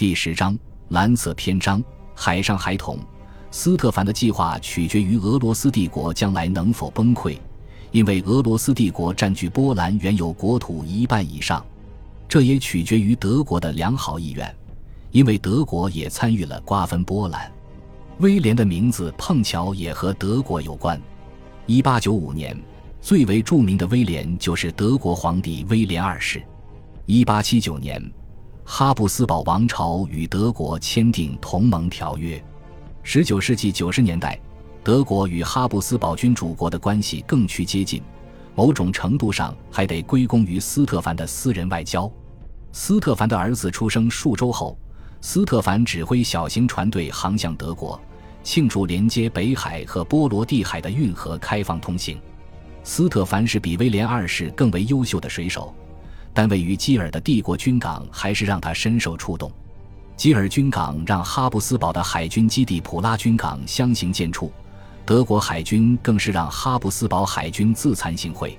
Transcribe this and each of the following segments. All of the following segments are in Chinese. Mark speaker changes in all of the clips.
Speaker 1: 第十章蓝色篇章：海上海统。斯特凡的计划取决于俄罗斯帝国将来能否崩溃，因为俄罗斯帝国占据波兰原有国土一半以上。这也取决于德国的良好意愿，因为德国也参与了瓜分波兰。威廉的名字碰巧也和德国有关。一八九五年，最为著名的威廉就是德国皇帝威廉二世。一八七九年，哈布斯堡王朝与德国签订同盟条约。十九世纪九十年代，德国与哈布斯堡君主国的关系更趋接近，某种程度上还得归功于斯特凡的私人外交。斯特凡的儿子出生数周后，斯特凡指挥小型船队航向德国，庆祝连接北海和波罗的海的运河开放通行。斯特凡是比威廉二世更为优秀的水手，但位于基尔的帝国军港还是让他深受触动。基尔军港让哈布斯堡的海军基地普拉军港相形见绌，德国海军更是让哈布斯堡海军自惭形秽。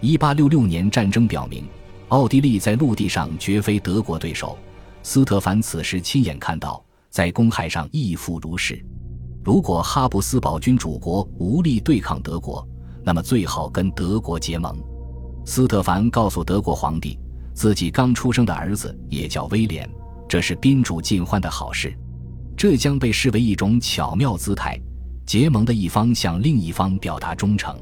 Speaker 1: 一八六六年战争表明。奥地利在陆地上绝非德国对手，斯特凡此时亲眼看到，在公海上亦复如是。如果哈布斯堡君主国无力对抗德国，那么最好跟德国结盟。斯特凡告诉德国皇帝，自己刚出生的儿子也叫威廉，这是宾主尽欢的好事，这将被视为一种巧妙姿态，结盟的一方向另一方表达忠诚。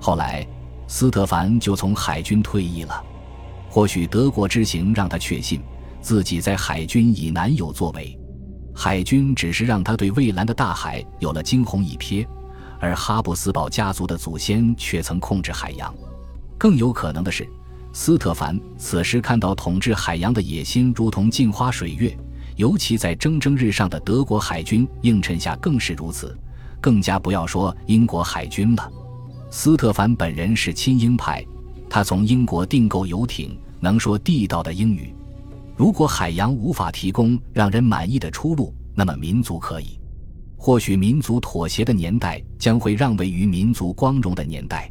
Speaker 1: 后来，斯特凡就从海军退役了。或许德国之行让他确信自己在海军已难有作为，海军只是让他对蔚蓝的大海有了惊鸿一瞥，而哈布斯堡家族的祖先却曾控制海洋。更有可能的是，斯特凡此时看到统治海洋的野心如同镜花水月，尤其在蒸蒸日上的德国海军映衬下更是如此，更加不要说英国海军了。斯特凡本人是亲英派，他从英国订购游艇。能说地道的英语，如果海洋无法提供让人满意的出路，那么民族可以。或许民族妥协的年代将会让位于民族光荣的年代。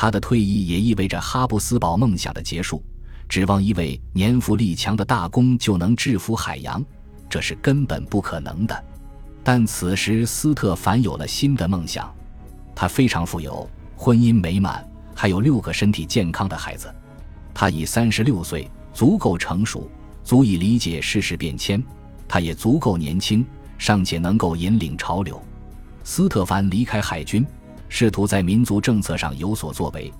Speaker 1: 他的退役也意味着哈布斯堡梦想的结束。指望一位年富力强的大公就能制服海洋，这是根本不可能的。但此时斯特凡有了新的梦想，他非常富有，婚姻美满，还有六个身体健康的孩子。他已三十六岁，足够成熟，足以理解世事变迁。他也足够年轻，尚且能够引领潮流。斯特凡离开海军，试图在民族政策上有所作为，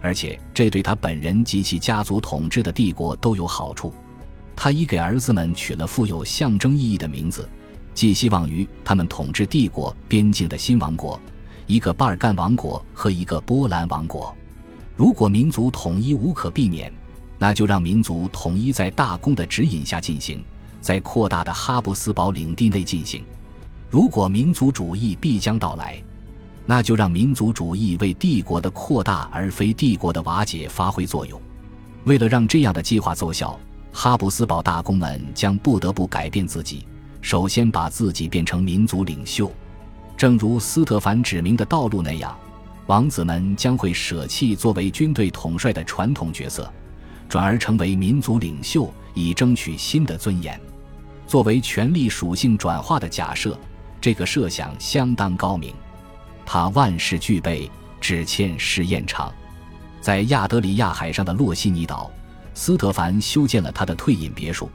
Speaker 1: 而且这对他本人及其家族统治的帝国都有好处。他已给儿子们取了富有象征意义的名字，寄希望于他们统治帝国边境的新王国：一个巴尔干王国和一个波兰王国。如果民族统一无可避免，那就让民族统一在大公的指引下进行，在扩大的哈布斯堡领地内进行。如果民族主义必将到来，那就让民族主义为帝国的扩大而非帝国的瓦解发挥作用。为了让这样的计划奏效，哈布斯堡大公们将不得不改变自己，首先把自己变成民族领袖，正如斯特凡指明的道路那样。王子们将会舍弃作为军队统帅的传统角色，转而成为民族领袖，以争取新的尊严。作为权力属性转化的假设，这个设想相当高明。它万事俱备，只欠试验场。在亚德里亚海上的洛西尼岛，斯特凡修建了他的退隐别墅，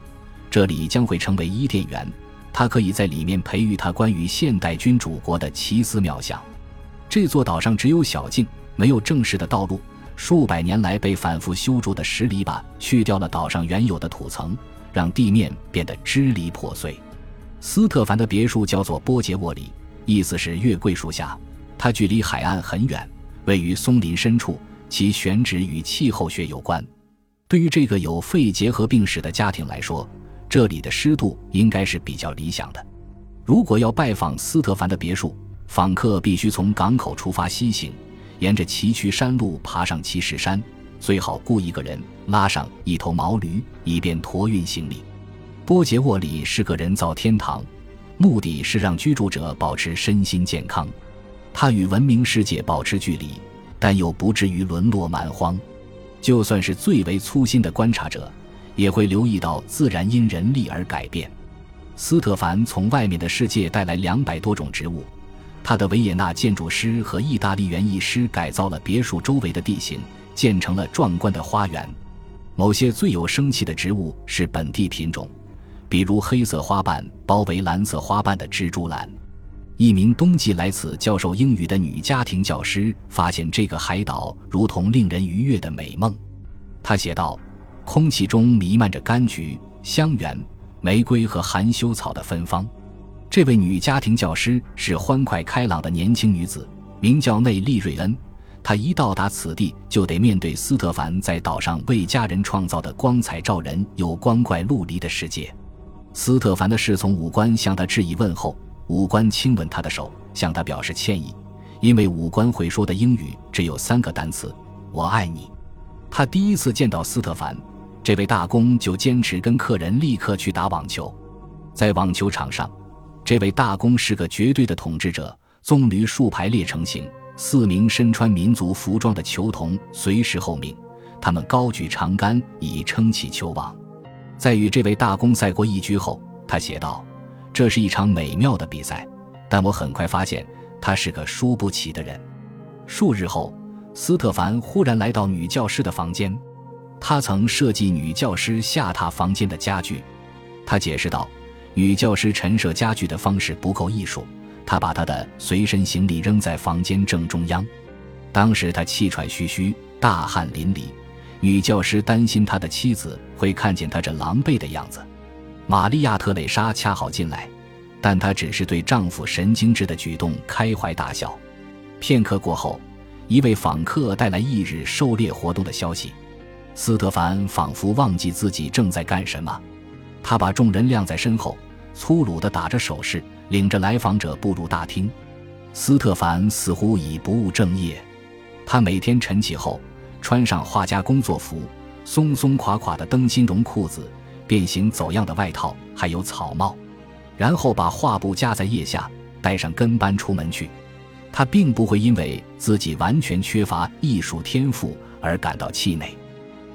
Speaker 1: 这里将会成为伊甸园。他可以在里面培育他关于现代君主国的奇思妙想。这座岛上只有小径，没有正式的道路。数百年来被反复修筑的石篱笆去掉了岛上原有的土层，让地面变得支离破碎。斯特凡的别墅叫做波杰沃里，意思是月桂树下。它距离海岸很远，位于松林深处，其选址与气候学有关。对于这个有肺结核病史的家庭来说，这里的湿度应该是比较理想的。如果要拜访斯特凡的别墅，访客必须从港口出发西行，沿着崎岖山路爬上骑士山，最好雇一个人拉上一头毛驴，以便驮运行李。波杰沃里是个人造天堂，目的是让居住者保持身心健康。它与文明世界保持距离，但又不至于沦落蛮荒。就算是最为粗心的观察者，也会留意到自然因人力而改变。斯特凡从外面的世界带来两百多种植物，他的维也纳建筑师和意大利园艺师改造了别墅周围的地形，建成了壮观的花园。某些最有生气的植物是本地品种，比如黑色花瓣包围蓝色花瓣的蜘蛛兰。一名冬季来此教授英语的女家庭教师发现这个海岛如同令人愉悦的美梦。她写道：“空气中弥漫着柑橘、香橼。”玫瑰和含羞草的芬芳。这位女家庭教师是欢快开朗的年轻女子，名叫内利瑞恩。她一到达此地，就得面对斯特凡在岛上为家人创造的光彩照人又光怪陆离的世界。斯特凡的侍从武官向他致以问候，武官亲吻他的手，向他表示歉意，因为武官会说的英语只有三个单词：“我爱你。”他第一次见到斯特凡。这位大公就坚持跟客人立刻去打网球，在网球场上，这位大公是个绝对的统治者。棕榈树排列成形，四名身穿民族服装的球童随时候命，他们高举长杆以撑起球网。在与这位大公赛过一局后，他写道：“这是一场美妙的比赛，但我很快发现他是个输不起的人。”数日后，斯特凡忽然来到女教师的房间。他曾设计女教师下榻房间的家具，他解释道：“女教师陈设家具的方式不够艺术。”他把她的随身行李扔在房间正中央。当时他气喘吁吁，大汗淋漓。女教师担心他的妻子会看见他这狼狈的样子。玛利亚·特蕾莎恰好进来，但她只是对丈夫神经质的举动开怀大笑。片刻过后，一位访客带来翌日狩猎活动的消息。斯特凡仿佛忘记自己正在干什么，他把众人晾在身后，粗鲁地打着手势，领着来访者步入大厅。斯特凡似乎已不务正业，他每天晨起后穿上画家工作服、松松垮垮的灯芯绒裤子、变形走样的外套，还有草帽，然后把画布夹在腋下，带上跟班出门去。他并不会因为自己完全缺乏艺术天赋而感到气馁。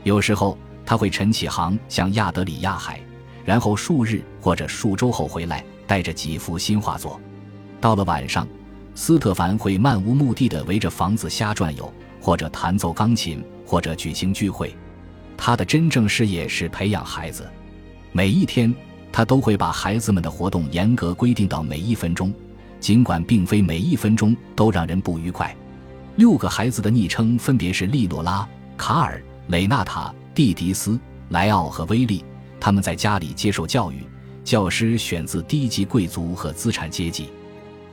Speaker 1: 有时候他会晨起航向亚德里亚海，然后数日或者数周后回来，带着几幅新画作。到了晚上，斯特凡会漫无目的地围着房子瞎转悠，或者弹奏钢琴，或者举行聚会。他的真正事业是培养孩子。每一天，他都会把孩子们的活动严格规定到每一分钟，尽管并非每一分钟都让人不愉快。六个孩子的昵称分别是利诺拉、卡尔。雷纳塔、蒂迪斯、莱奥和威利，他们在家里接受教育，教师选自低级贵族和资产阶级。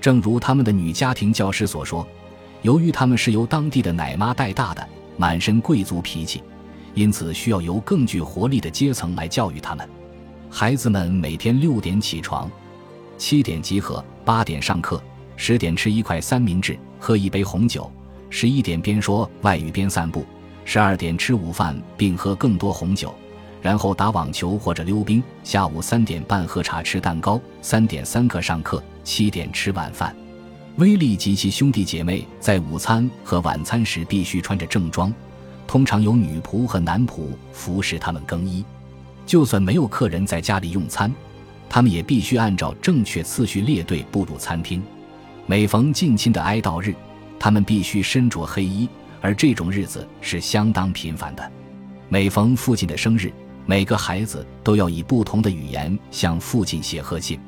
Speaker 1: 正如他们的女家庭教师所说，由于他们是由当地的奶妈带大的，满身贵族脾气，因此需要由更具活力的阶层来教育他们。孩子们每天六点起床，七点集合，八点上课，十点吃一块三明治，喝一杯红酒，十一点边说外语边散步。十二点吃午饭，并喝更多红酒，然后打网球或者溜冰。下午三点半喝茶吃蛋糕，三点三刻上课，七点吃晚饭。威利及其兄弟姐妹在午餐和晚餐时必须穿着正装，通常由女仆和男仆服侍他们更衣。就算没有客人在家里用餐，他们也必须按照正确次序列队步入餐厅。每逢近亲的哀悼日，他们必须身着黑衣。而这种日子是相当频繁的。每逢父亲的生日，每个孩子都要以不同的语言向父亲写贺信。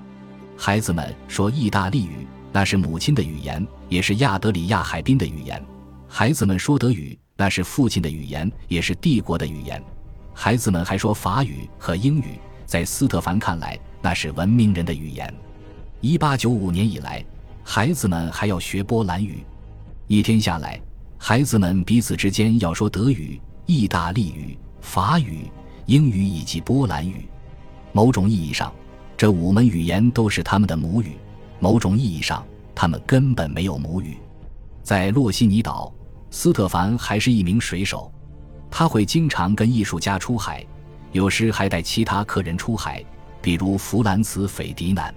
Speaker 1: 孩子们说意大利语，那是母亲的语言，也是亚德里亚海滨的语言；孩子们说德语，那是父亲的语言，也是帝国的语言；孩子们还说法语和英语，在斯特凡看来，那是文明人的语言。一八九五年以来，孩子们还要学波兰语。一天下来。孩子们彼此之间要说德语、意大利语、法语、英语以及波兰语。某种意义上，这五门语言都是他们的母语；某种意义上，他们根本没有母语。在洛西尼岛，斯特凡还是一名水手，他会经常跟艺术家出海，有时还带其他客人出海，比如弗兰茨·斐迪南。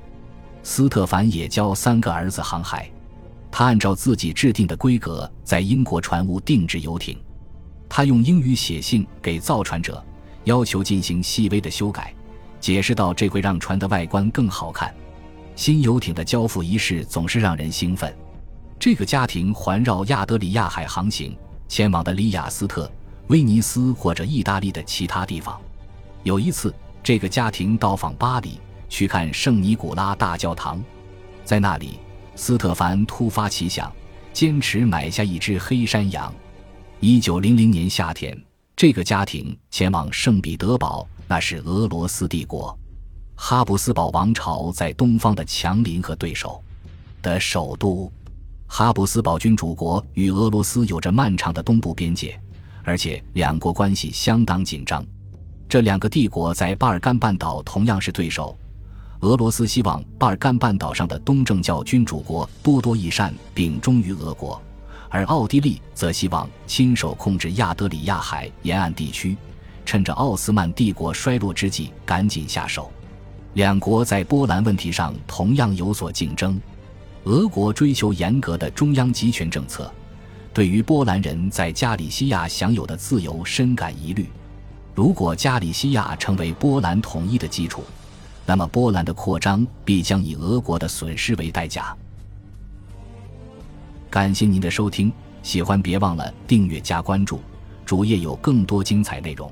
Speaker 1: 斯特凡也教三个儿子航海。他按照自己制定的规格在英国船坞定制游艇。他用英语写信给造船者，要求进行细微的修改，解释到这会让船的外观更好看。新游艇的交付仪式总是让人兴奋。这个家庭环绕亚得里亚海航行，前往的里雅斯特、威尼斯或者意大利的其他地方。有一次，这个家庭到访巴黎，去看圣尼古拉大教堂，在那里，斯特凡突发奇想，坚持买下一只黑山羊。一九零零年夏天，这个家庭前往圣彼得堡，那是俄罗斯帝国哈布斯堡王朝在东方的强邻和对手的首都。哈布斯堡君主国与俄罗斯有着漫长的东部边界，而且两国关系相当紧张。这两个帝国在巴尔干半岛同样是对手。俄罗斯希望巴尔干半岛上的东正教君主国多多益善，并忠于俄国，而奥地利则希望亲手控制亚得里亚海沿岸地区，趁着奥斯曼帝国衰落之际赶紧下手。两国在波兰问题上同样有所竞争。俄国追求严格的中央集权政策，对于波兰人在加里西亚享有的自由深感疑虑。如果加里西亚成为波兰统一的基础，那么波兰的扩张必将以俄国的损失为代价。感谢您的收听，喜欢别忘了订阅加关注，主页有更多精彩内容。